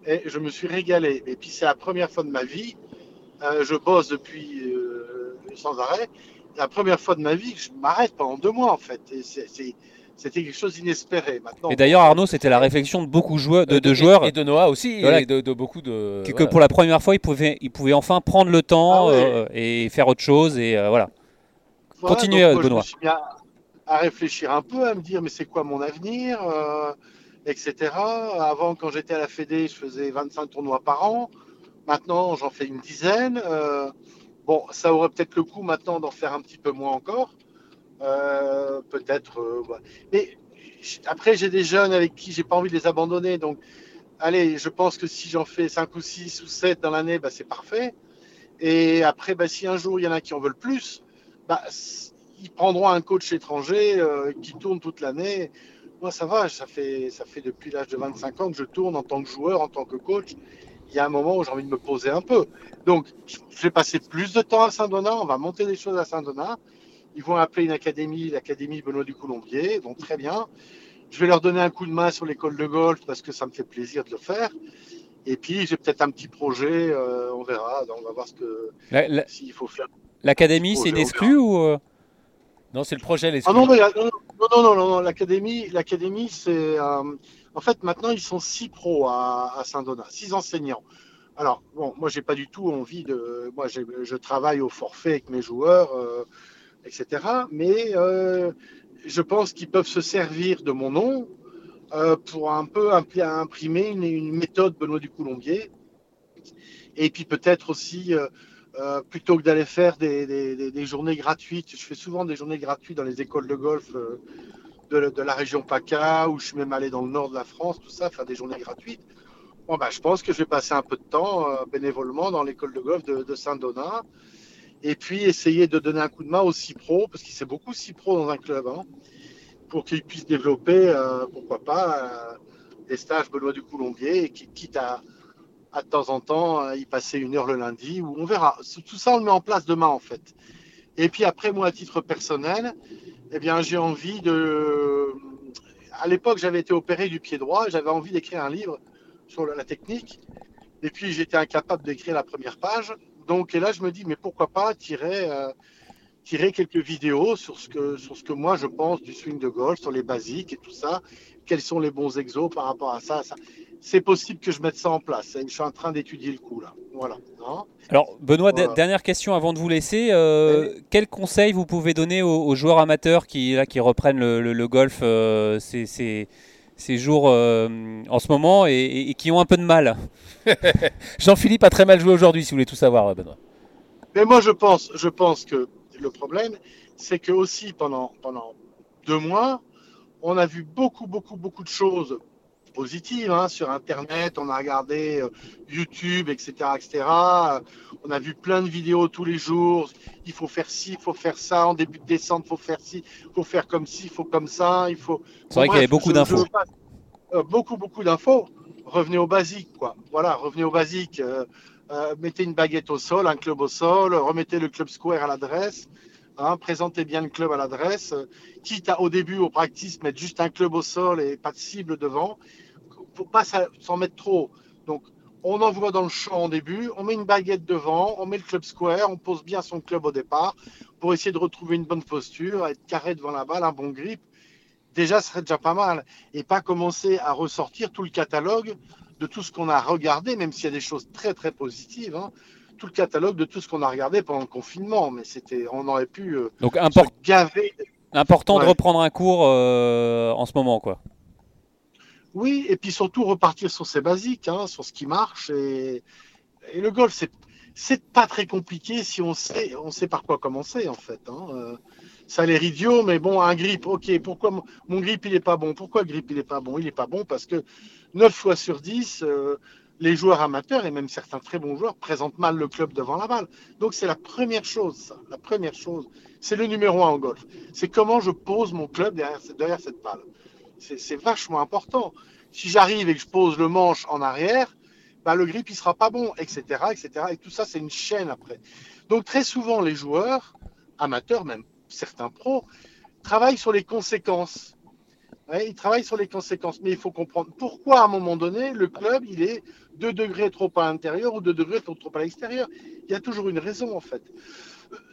et je me suis régalé. Et puis, c'est la première fois de ma vie, euh, je bosse depuis euh, sans arrêt, la première fois de ma vie que je m'arrête pendant deux mois, en fait. Et c'était quelque chose d'inespéré. Maintenant, et d'ailleurs, Arnaud, c'était la réflexion de beaucoup de joueurs, de, joueurs et de Noah aussi, et de, beaucoup de que, pour la première fois, ils pouvaient, ils pouvaient enfin prendre le temps ah euh, et faire autre chose et voilà. Continuez, donc, Benoît. Je me suis à, à, réfléchir un peu, à me dire, mais c'est quoi mon avenir, euh, etc. Avant, quand j'étais à la Fédé, je faisais 25 tournois par an. Maintenant, j'en fais une dizaine. Euh, bon, ça aurait peut-être le coup maintenant d'en faire un petit peu moins encore. Euh, peut-être. Mais après, j'ai des jeunes avec qui j'ai pas envie de les abandonner. Donc, allez, je pense que si j'en fais 5 ou 6 ou 7 dans l'année, bah, c'est parfait. Et après, bah, si un jour il y en a qui en veulent plus, bah, ils prendront un coach étranger euh, qui tourne toute l'année. Moi, ça va, ça fait, ça fait depuis l'âge de 25 ans que je tourne en tant que joueur, en tant que coach. Il y a un moment où j'ai envie de me poser un peu. Donc, je vais passer plus de temps à Saint-Donat. On va monter des choses à Saint-Donat. Ils vont appeler une académie, l'académie Benoît du Colombier. Donc, très bien. Je vais leur donner un coup de main sur l'école de golf parce que ça me fait plaisir de le faire. Et puis, j'ai peut-être un petit projet. Euh, on verra. On va voir ce que s'il faut faire. L'académie, c'est une exclue ou euh? Non, c'est le projet. Ah non, non, non, non, non, l'académie, l'académie, c'est euh, en fait maintenant ils sont six pros à, Saint-Donat, six enseignants. Alors bon, moi j'ai pas du tout envie de, moi je travaille au forfait avec mes joueurs, euh, etc. Mais je pense qu'ils peuvent se servir de mon nom pour un peu imprimer une, une méthode Benoît du Coulombier. Et puis peut-être aussi euh, plutôt que d'aller faire des, journées gratuites. Je fais souvent des journées gratuites dans les écoles de golf euh, de, la région PACA, où je suis même allé dans le nord de la France, tout ça, faire des journées gratuites. Bon, bah, je pense que je vais passer un peu de temps euh, bénévolement dans l'école de golf de, Saint-Donat. Et puis essayer de donner un coup de main aux six pros, parce qu'il c'est beaucoup six pros dans un club, hein, pour qu'ils puissent développer, pourquoi pas, des stages Benoît du Coulombier, et quitte à, à de temps en temps y passer une heure le lundi, où on verra. Tout ça, on le met en place demain, en fait. Et puis après, moi, à titre personnel, eh bien, j'ai envie de. À l'époque, j'avais été opéré du pied droit, j'avais envie d'écrire un livre sur la technique. Et puis j'étais incapable d'écrire la première page. Donc et là je me dis mais pourquoi pas tirer, euh, tirer quelques vidéos sur ce, que, sur ce que moi je pense du swing de golf, sur les basiques et tout ça. Quels sont les bons exos par rapport à ça, ça. C'est possible que je mette ça en place. Je suis en train d'étudier le coup là. Voilà. Alors Benoît, dernière question avant de vous laisser. Euh, quel conseil vous pouvez donner aux, joueurs amateurs qui, là, qui reprennent le, golf euh, c'est ces jours euh, en ce moment et, qui ont un peu de mal. *laughs* Jean-Philippe a très mal joué aujourd'hui, si vous voulez tout savoir, Benoît. Mais moi, je pense, je pense que le problème, c'est que aussi pendant, pendant deux mois, on a vu beaucoup, beaucoup, beaucoup de choses positives hein, sur Internet. On a regardé euh, YouTube, etc., etc. On a vu plein de vidéos tous les jours. Il faut faire ci, il faut faire ça. En début de descente, il faut faire ci, il faut faire comme ci, il faut comme ça. Il faut. C'est vrai qu'il y avait beaucoup d'infos. Euh, beaucoup, beaucoup d'infos. Revenez au basique, quoi. Voilà, revenez au basique. Euh, mettez une baguette au sol, un club au sol, remettez le club square à l'adresse. Hein, présentez bien le club à l'adresse, quitte à au début au practice mettre juste un club au sol et pas de cible devant faut pas s'en mettre trop. Donc, on envoie dans le champ en début, on met une baguette devant, on met le club square, on pose bien son club au départ pour essayer de retrouver une bonne posture, être carré devant la balle, un bon grip. Déjà, ce serait déjà pas mal. Et pas commencer à ressortir tout le catalogue de tout ce qu'on a regardé, même s'il y a des choses très très positives. Hein. tout le catalogue de tout ce qu'on a regardé pendant le confinement, mais c'était, on aurait pu euh, Donc, gaver. Important de reprendre un cours euh, en ce moment, quoi. Oui, et puis surtout repartir sur ses basiques, hein, sur ce qui marche. Et, le golf, c'est c'est pas très compliqué si on sait, on sait par quoi commencer en fait. Hein. Euh, ça a l'air idiot, mais bon, un grip, ok, pourquoi mon, grip il est pas bon? Pourquoi le grip il est pas bon? Il est pas bon parce que 9 fois sur 10, euh, les joueurs amateurs et même certains très bons joueurs présentent mal le club devant la balle. Donc c'est la première chose, ça. La première chose, c'est le numéro un en golf. C'est comment je pose mon club derrière, derrière cette balle c'est vachement important. Si j'arrive et que je pose le manche en arrière, bah, le grip il sera pas bon, etc., etc. Et tout ça, c'est une chaîne après. Donc très souvent, les joueurs amateurs, même certains pros, travaillent sur les conséquences. ils travaillent sur les conséquences, mais il faut comprendre pourquoi à un moment donné le club il est 2 degrés trop à l'intérieur ou 2 degrés trop, trop à l'extérieur. Il y a toujours une raison en fait.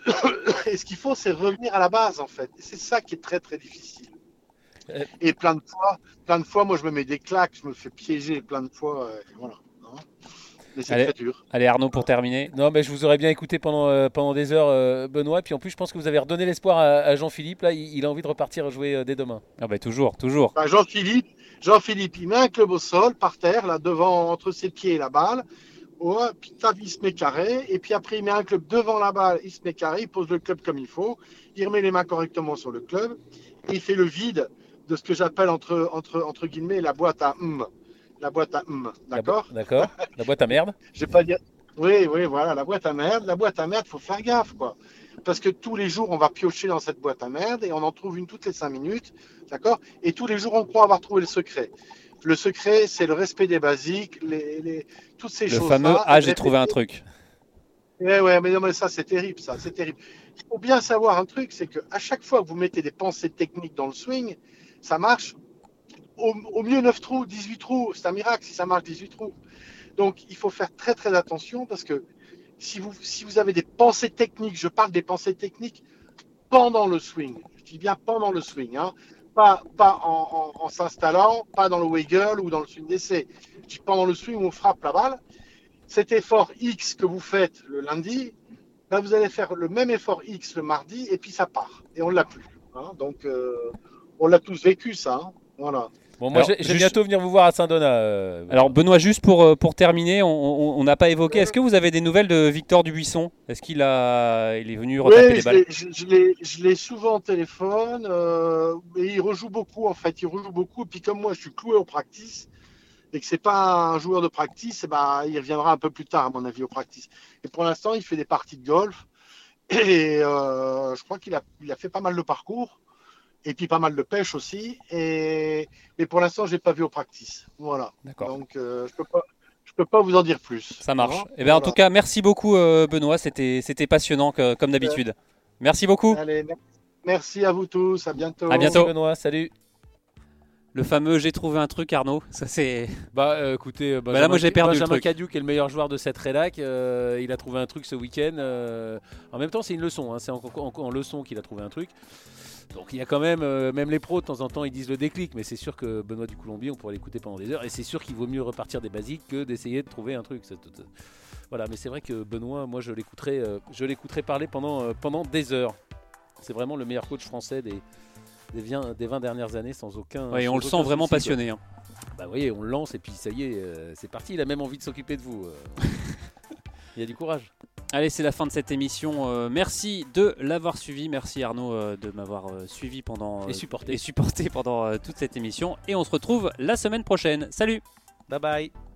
*coughs* Et ce qu'il faut, c'est revenir à la base en fait. C'est ça qui est très très difficile. Et plein de fois, plein de fois, moi, je me mets des claques, je me fais piéger plein de fois. Euh, voilà. Mais c'est allez, très dur. Allez, Arnaud, pour terminer. Non, mais je vous aurais bien écouté pendant, euh, pendant des heures, euh, Benoît. Puis en plus, je pense que vous avez redonné l'espoir à, Jean-Philippe. Là, il, a envie de repartir jouer dès demain. Ah, bah, toujours, toujours. Bah, Jean-Philippe, Jean-Philippe, il met un club au sol, par terre, là, devant, entre ses pieds et la balle. Oh, puis il se met carré. Et puis après, il met un club devant la balle, il se met carré, il pose le club comme il faut. Il remet les mains correctement sur le club. Et il fait le vide de ce que j'appelle entre, entre, entre guillemets la boîte à hum. La boîte à hum, d'accord D'accord. La boîte à merde *laughs* Je vais pas dire. Oui, oui, voilà, la boîte à merde. La boîte à merde, faut faire gaffe, quoi. Parce que tous les jours, on va piocher dans cette boîte à merde et on en trouve une toutes les cinq minutes, d'accord Et tous les jours, on croit avoir trouvé le secret. Le secret, c'est le respect des basiques, les, les toutes ces choses. Le fameux Ah, j'ai trouvé un truc. Ouais, ouais, mais non, mais ça, c'est terrible, ça, c'est terrible. Il faut bien savoir un truc, c'est qu'à chaque fois que vous mettez des pensées techniques dans le swing, ça marche. Au, mieux 9 trous, 18 trous, c'est un miracle si ça marche 18 trous. Donc il faut faire très très attention parce que si vous, si vous avez des pensées techniques, je parle des pensées techniques pendant le swing, je dis bien pendant le swing, hein, pas, pas en, s'installant, pas dans le wiggle ou dans le swing d'essai. Je dis pendant le swing où on frappe la balle. Cet effort X que vous faites le lundi, ben, vous allez faire le même effort X le mardi et puis ça part et on ne l'a plus. Hein. Donc euh, on l'a tous vécu, ça. Hein. voilà. Bon, moi, je vais bientôt venir vous voir à Saint-Donat. Euh. Alors, Benoît, juste pour, euh, pour terminer, on n'a pas évoqué. Est-ce que vous avez des nouvelles de Victor Dubuisson? Est-ce qu'il a, il est venu retaper les balles? Je l'ai souvent au téléphone. Euh, et il rejoue beaucoup, en fait. Il rejoue beaucoup. Et puis, comme moi, je suis cloué au practice, et que c'est pas un joueur de practice, eh ben, il reviendra un peu plus tard, à mon avis, au practice. Et pour l'instant, il fait des parties de golf. Et euh, je crois qu'il a, il a fait pas mal de parcours. Et puis pas mal de pêche aussi. Et, mais pour l'instant, je n'ai pas vu au practice. Voilà. D'accord. Donc, euh, je peux pas. Je peux pas vous en dire plus. Ça marche. Voilà. Eh bien, en Voilà. tout cas, merci beaucoup, euh, Benoît. C'était, c'était passionnant que- comme d'habitude. Merci beaucoup. Allez, mer- merci à vous tous. À bientôt. À bientôt. Benoît, salut. Le fameux j'ai trouvé un truc, Arnaud. Ça, c'est. Bah euh, écoutez, Bah là, moi, j'ai perdu le Benjamin truc. Cadieux, qui est le meilleur joueur de cette rédac, euh, il a trouvé un truc ce week-end. euh, en même temps, c'est une leçon. hein, c'est en, en- en leçon qu'il a trouvé un truc. Donc il y a quand même, euh, même les pros de temps en temps, ils disent le déclic. Mais c'est sûr que Benoît du Colombier, on pourrait l'écouter pendant des heures. Et c'est sûr qu'il vaut mieux repartir des basiques que d'essayer de trouver un truc. Voilà, mais c'est vrai que Benoît, moi, je l'écouterai, euh, je l'écouterai parler pendant, euh, pendant des heures. C'est vraiment le meilleur coach français des, des, 20, des 20 dernières années, sans aucun. Ouais, on le sent vraiment souci, passionné. hein. Bah vous voyez, on le lance et puis ça y est, c'est parti. Il a même envie de s'occuper de vous. *laughs* Il y a du courage. Allez, c'est la fin de cette émission. Euh, merci de l'avoir suivi. Merci Arnaud euh, de m'avoir euh, suivi pendant Et supporté. et supporté pendant toute cette émission. Et on se retrouve la semaine prochaine. Salut Bye bye.